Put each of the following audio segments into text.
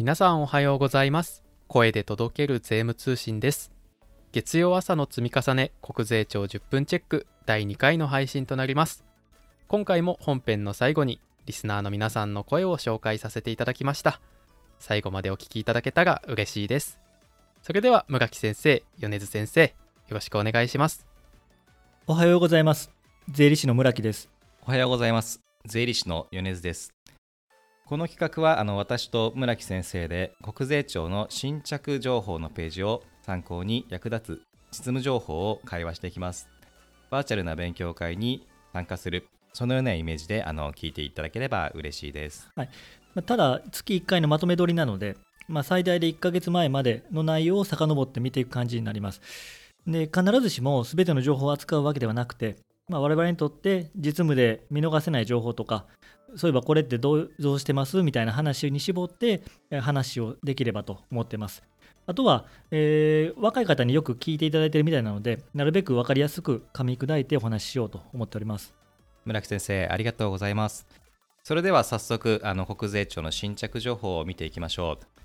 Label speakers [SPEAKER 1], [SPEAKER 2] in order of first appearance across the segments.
[SPEAKER 1] 皆さんおはようございます。声で届ける税務通信です。月曜朝の積み重ね国税庁10分チェック第2回の配信となります。今回も本編の最後にリスナーの皆さんの声を紹介させていただきました。最後までお聞きいただけたら嬉しいです。それでは村木先生米津先生よろしくお願いします。
[SPEAKER 2] おはようございます。税理士の村木です。
[SPEAKER 3] おはようございます。税理士の米津ですこの企画はあの私と村木先生で国税庁の新着情報のページを参考に役立つ実務情報を会話していきます。バーチャルな勉強会に参加するそのようなイメージであの聞いていただければ嬉しいです、
[SPEAKER 2] はい。まあただ月1回のまとめ撮りなので、まあ、最大で1ヶ月前までの内容を遡って見ていく感じになります。で必ずしも全ての情報を扱うわけではなくて、まあ、我々にとって実務で見逃せない情報とかそういえばこれってどうどうしてます？みたいな話に絞ってえ話をできればと思ってます。あとは、えー若い方によく聞いていただいているみたいなのでなるべく分かりやすく噛み砕いてお話ししようと思っております。
[SPEAKER 3] 村木先生ありがとうございます。それでは早速あの国税庁の新着情報を見ていきましょう。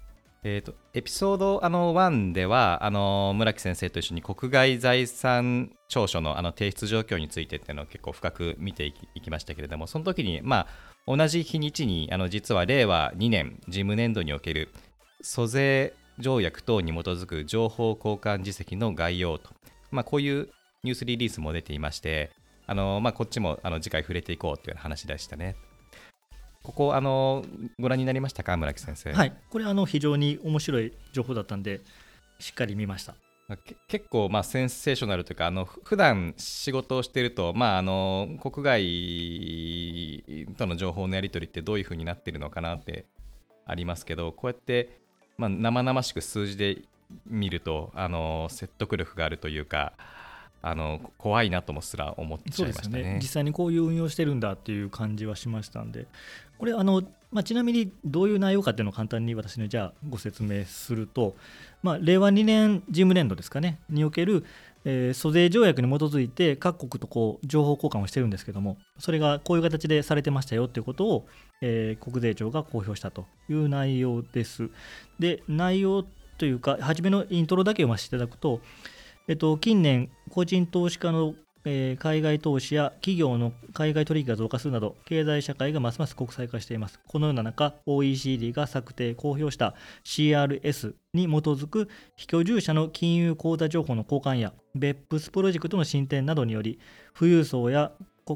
[SPEAKER 3] えー、とエピソードあの1ではあの村木先生と一緒に国外財産調書のあの提出状況についてっていうのを結構深く見ていきいきましたけれどもその時に、まあ、同じ日にちにあの実は令和2年事務年度における租税条約等に基づく情報交換実績の概要と、まあ、こういうニュースリリースも出ていましてあの、まあ、こっちもあの次回触れていこうという話でしたね。ここあのご覧になりましたか村木先生？
[SPEAKER 2] はいこれあの非常に面白い情報だったんでしっかり見ました
[SPEAKER 3] 結構まあセンセーショナルというかあのふ普段仕事をしていると、まあ、あの国外との情報のやり取りってどういうふうになっているのかなってありますけどこうやって、まあ、生々しく数字で見るとあの説得力があるというかあの怖いなともすら思っちゃいますしたね。
[SPEAKER 2] ね実際にこういう運用してるんだっていう感じはしましたんでこれあの、まあ、ちなみにどういう内容かっていうのを簡単に私のじゃあご説明すると、まあ、令和2年事務年度ですかねにおける、えー租税条約に基づいて各国とこう情報交換をしてるんですけどもそれがこういう形でされてましたよっていうことを、えー国税庁が公表したという内容です。で内容というか初めのイントロだけ読ませていただくと、えっと、近年個人投資家のえー海外投資や企業の海外取引が増加するなど経済社会がますます国際化しています。このような中 OECD が策定公表した CRS に基づく非居住者の金融口座情報の交換や BEPS プロジェクトの進展などにより富裕層や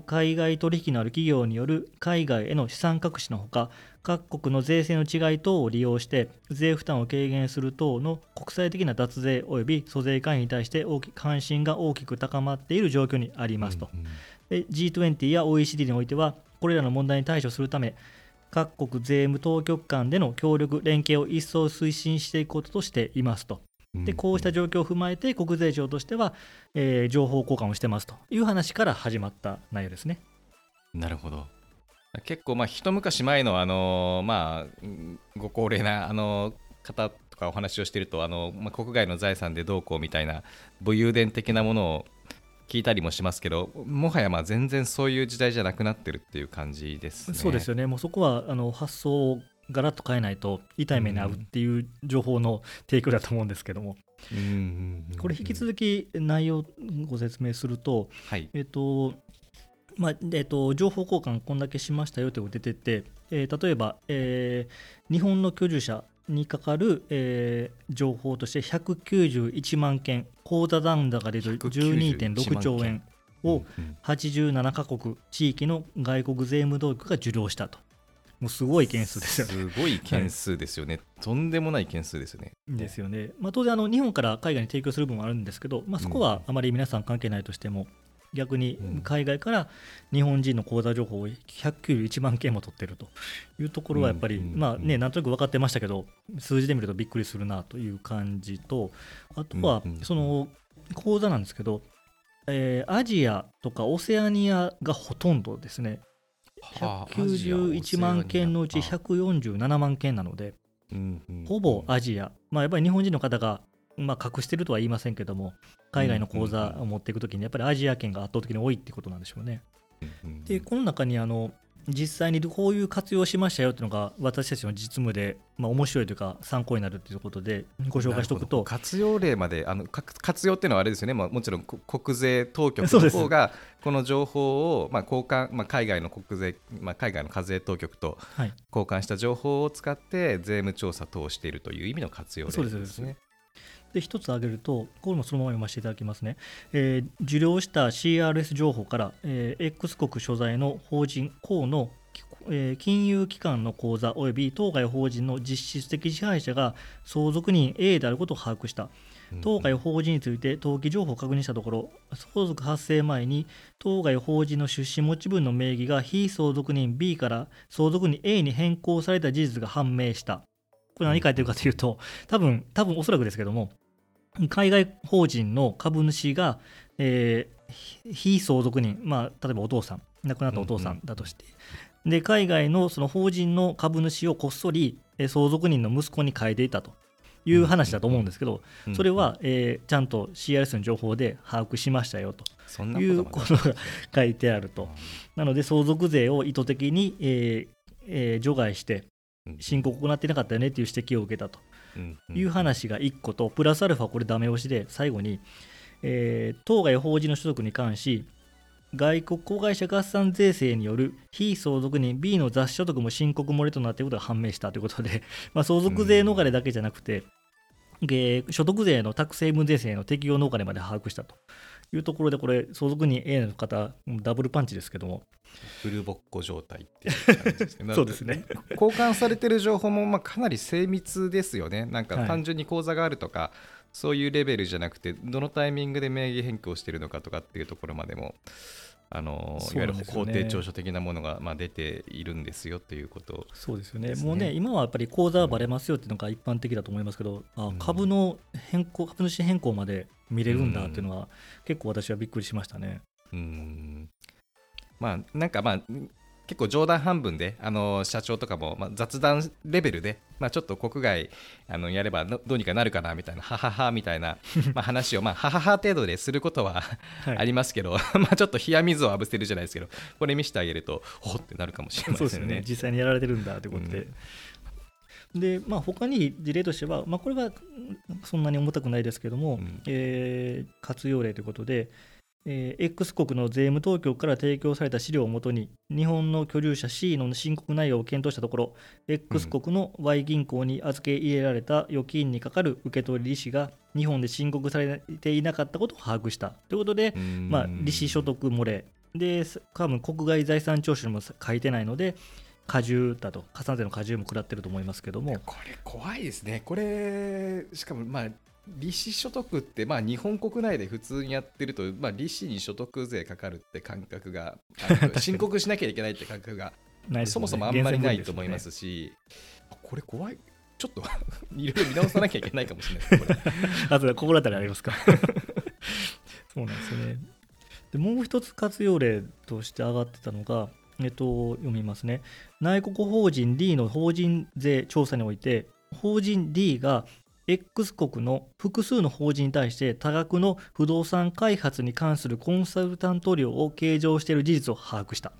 [SPEAKER 2] 海外取引のある企業による海外への資産隠しのほか各国の税制の違い等を利用して税負担を軽減する等の国際的な脱税及び租税回避に対して大き関心が大きく高まっている状況にありますと。
[SPEAKER 3] うんうん
[SPEAKER 2] で G20 や OECD においてはこれらの問題に対処するため各国税務当局間での協力連携を一層推進していくこととしていますとでこうした状況を踏まえて国税庁としては、えー情報交換をしてますという話から始まった内容ですね。
[SPEAKER 3] なるほど。結構まあ一昔前のあのまあうんご高齢なあの方とかお話をしているとあの、まあ、国外の財産でどうこうみたいな武勇伝的なものを聞いたりもしますけどもはやまあ全然そういう時代じゃなくなってるっていう感じですね。
[SPEAKER 2] そうですよねもうそこはあの発想をガラッと変えないと痛い目に遭うっていう情報の提供だと思うんですけども、これ引き続き内容をご説明すると、
[SPEAKER 3] はい。
[SPEAKER 2] えっとまあえっと、情報交換こんだけしましたよというのが出てて、えー例えば、えー日本の居住者にかかる、えー情報として191万件口座残高で12.6兆円を
[SPEAKER 3] うんうん。
[SPEAKER 2] 87カ国地域の外国税務当局が受領したともうすごい件数ですよね。
[SPEAKER 3] すごい件数ですよね。とんでもない件数ですよね。
[SPEAKER 2] ですよね。まあ、当然あの、日本から海外に提供する分もあるんですけど、まあ、そこはあまり皆さん関係ないとしても、逆に
[SPEAKER 3] うん
[SPEAKER 2] 海外から日本人の口座情報を191万件も取ってるというところはやっぱり、
[SPEAKER 3] うん
[SPEAKER 2] まあね、なんとなく分かってましたけど、数字で見るとびっくりするなという感じと、あとはその口座なんですけど、えーアジアとかオセアニアがほとんどですね、191万件のうち
[SPEAKER 3] オセアニア
[SPEAKER 2] 147万件なので、
[SPEAKER 3] うんうん。
[SPEAKER 2] ほぼアジア、まあ、やっぱり日本人の方が、まあ、隠してるとは言いませんけども、海外の口座を持っていくときに、やっぱりアジア圏が圧倒的に多いってことなんでしょうね。
[SPEAKER 3] うんうん。
[SPEAKER 2] で、この中にあの、実際にこういう活用しましたよっていうのが私たちの実務で、まあ、面白いというか参考になるということでご紹介しておくと。
[SPEAKER 3] 活用例まであの活用っていうのはあれですよね、まあ、もちろん国税当局の方がこの情報を、まあ、交換、まあ、海外の国税、まあ、海外の課税当局と交換した情報を使って税務調査等をしているという意味の活用例ですね。
[SPEAKER 2] で一つ挙げると、これもそのまま読ませていただきますね、えー、受領した CRS 情報から、えー、X 国所在の法人等の、えー、金融機関の口座及び当該法人の実質的支配者が相続人 A であることを把握した。当該法人について登記情報を確認したところ、相続発生前に当該法人の出資持ち分の名義が非相続人 B から相続人 A に変更された事実が判明した。これ何書いてるかというと、多分、多分おそらくですけども、海外法人の株主が、えー、非相続人、まあ、例えばお父さん、亡くなったお父さんだとして、うん。うん、で海外のその法人の株主をこっそり相続人の息子に変えていたという話だと思うんですけど、それは、えー、ちゃんと CRS の情報で把握しましたよということが書いてあると。なので相続税を意図的に、えーえー、除外して申告を行っていなかったよねという指摘を受けたという話が1個と、プラスアルファこれダメ押しで最後に、えー、当該法人の所得に関し、外国公害者合算税制による非相続人 B の雑所得も申告漏れとなっていることが判明したということで、まあ、相続税逃れだけじゃなくて、所得税の宅成分税制の適用逃れまで把握したと。いうところで、これ、相続人 A の方、ダブルパンチですけども。
[SPEAKER 3] フルボッコ状態っていう感じですね。
[SPEAKER 2] そうですね
[SPEAKER 3] 交換されてる情報もまあかなり精密ですよね。なんか単純に口座があるとか、はい、そういうレベルじゃなくて、どのタイミングで名義変更してるのかとかっていうところまでも。あの、ね、いわゆる法定調書的なものが、まあ、出ているんですよということ、
[SPEAKER 2] そうですよね、もうね、今はやっぱり口座はばれますよっていうのが一般的だと思いますけど、あ株の変更、株主変更まで見れるんだっていうのは、結構私はびっくりしましたね。
[SPEAKER 3] うんまあ、なんかまあ結構冗談半分であの社長とかも、まあ、雑談レベルで、まあ、ちょっと国外あのやればどうにかなるかなみたいなはははみたいな まあ話を、まあ、ははは程度ですることはありますけど、まあちょっと冷や水を浴びせるじゃないですけどこれ見せてあげるとほってなるかもしれませんね。ね
[SPEAKER 2] 実際にやられてるんだということで。うん、でまあ、他に事例としては、まあ、これはそんなに重たくないですけども、うん、えー、活用例ということで、えー、X 国の税務当局から提供された資料をもとに日本の居住者 C の申告内容を検討したところ、X 国の Y 銀行に預け入れられた預金にかかる受取利子が日本で申告されていなかったことを把握したということで、まあ、利子所得漏れ。で多分国外財産徴収にも書いてないので加重だと加算税の加重も食らってると思いますけども。
[SPEAKER 3] これ怖いですね。これしかもまあ利子所得って、まあ、日本国内で普通にやってると、まあ、利子に所得税かかるって感覚が、申告しなきゃいけないって感覚が、ね、そもそもあんまりないと思いますし、ね、これ怖い、ちょっと いろいろ見直さなきゃいけないかもしれないです、
[SPEAKER 2] あとで心当たりありますか？そうなんですよね。でもう一つ活用例として上がってたのが、えっと、読みますね。内国法人 D の法人税調査において、法人 D が X 国の複数の法人に対して多額の不動産開発に関するコンサルタント料を計上している事実を把握した。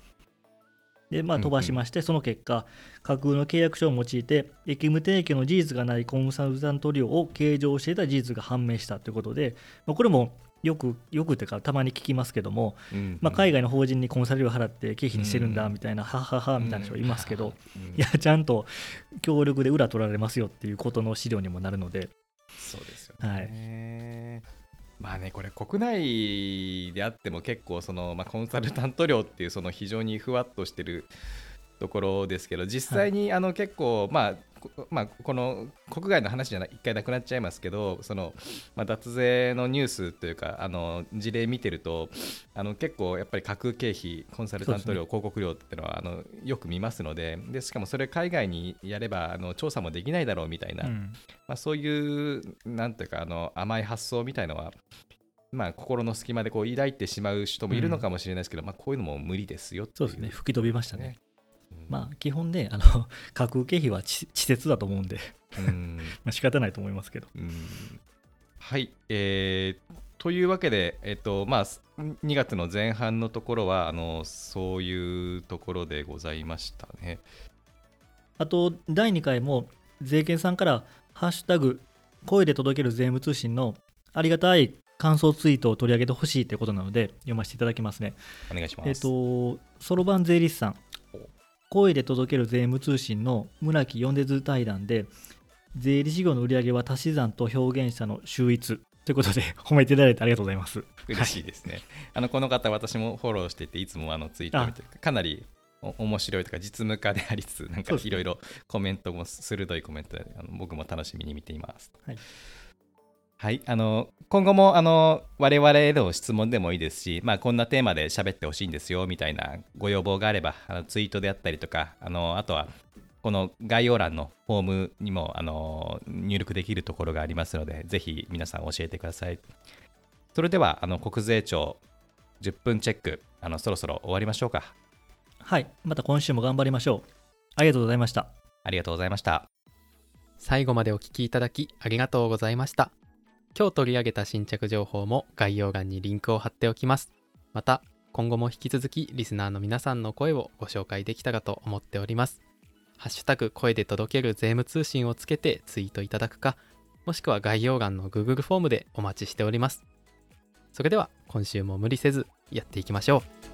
[SPEAKER 2] で、まあ、飛ばしまして、その結果、架空の契約書を用いて、役務提供の事実がないコンサルタント料を計上していた事実が判明したということで、まあ、これもよく、よくというか、たまに聞きますけども、うん。うん、まあ、海外の法人にコンサル料を払って経費にしてるんだみたいな、はははみたいな人がいますけど、い。や、ちゃんと協力で裏取られますよっていうことの資料にもなるので、
[SPEAKER 3] そうですよね。はい。まあね、これ国内であっても結構その、まあ、コンサルタント料っていうその非常にふわっとしてるところですけど実際にあの結構、まあまあ、この国外の話じゃない一回なくなっちゃいますけどその、まあ、脱税のニュースというかあの事例見てるとあの結構やっぱり架空経費コンサルタント料、ね、広告料っていうのはあのよく見ますのででしかもそれ海外にやればあの調査もできないだろうみたいな、うん、まあ、そういうなんていうかあの甘い発想みたいのはまあ、心の隙間でこう抱いてしまう人もいるのかもしれないですけど、うん、まあ、こういうのも無理ですよ
[SPEAKER 2] そうですね。吹き飛びましたね。まあ、基本ね、あの架空経費は稚拙だと思うんでうん まあ仕方ないと思いますけど。
[SPEAKER 3] はい、えーというわけで、えっとまあ、2月の前半のところはあのそういうところでございましたね。
[SPEAKER 2] あと第2回も税券さんから「ハッシュタグ声で届ける税務通信」のありがたい感想ツイートを取り上げてほしいということなので読ませていただきますね。
[SPEAKER 3] お願いします。
[SPEAKER 2] えっ、とそろばん税理士さん声で届ける税務通信の村木ヨンデズ対談で税理事業の売上は足し算と表現者の秀逸ということで 褒めていただいてありがとうございます。
[SPEAKER 3] 嬉しいですね。あのこの方、私もフォローしていて、いつもあのツイートを見てかなりお面白いとか実務家でありつつ、なんかいろいろコメントも鋭いコメントであの僕も楽しみに見ています。
[SPEAKER 2] はい
[SPEAKER 3] はい、あの今後もあの我々への質問でもいいですし、まあ、こんなテーマで喋ってほしいんですよみたいなご要望があればあのツイートであったりとかあのあとはこの概要欄のフォームにもあの入力できるところがありますのでぜひ皆さん教えてくださいそれではあの国税庁10分チェックあのそろそろ終わりましょうか
[SPEAKER 2] はい、また今週も頑張りましょう。ありがとうございました。
[SPEAKER 3] ありがとうございました
[SPEAKER 1] 最後までお聞きいただきありがとうございました今日取り上げた新着情報も概要欄にリンクを貼っておきます。また今後も引き続きリスナーの皆さんの声をご紹介できたらと思っております。ハッシュタグ声で届ける税務通信をつけてツイートいただくかもしくは概要欄の Google フォームでお待ちしております。それでは今週も無理せずやっていきましょう。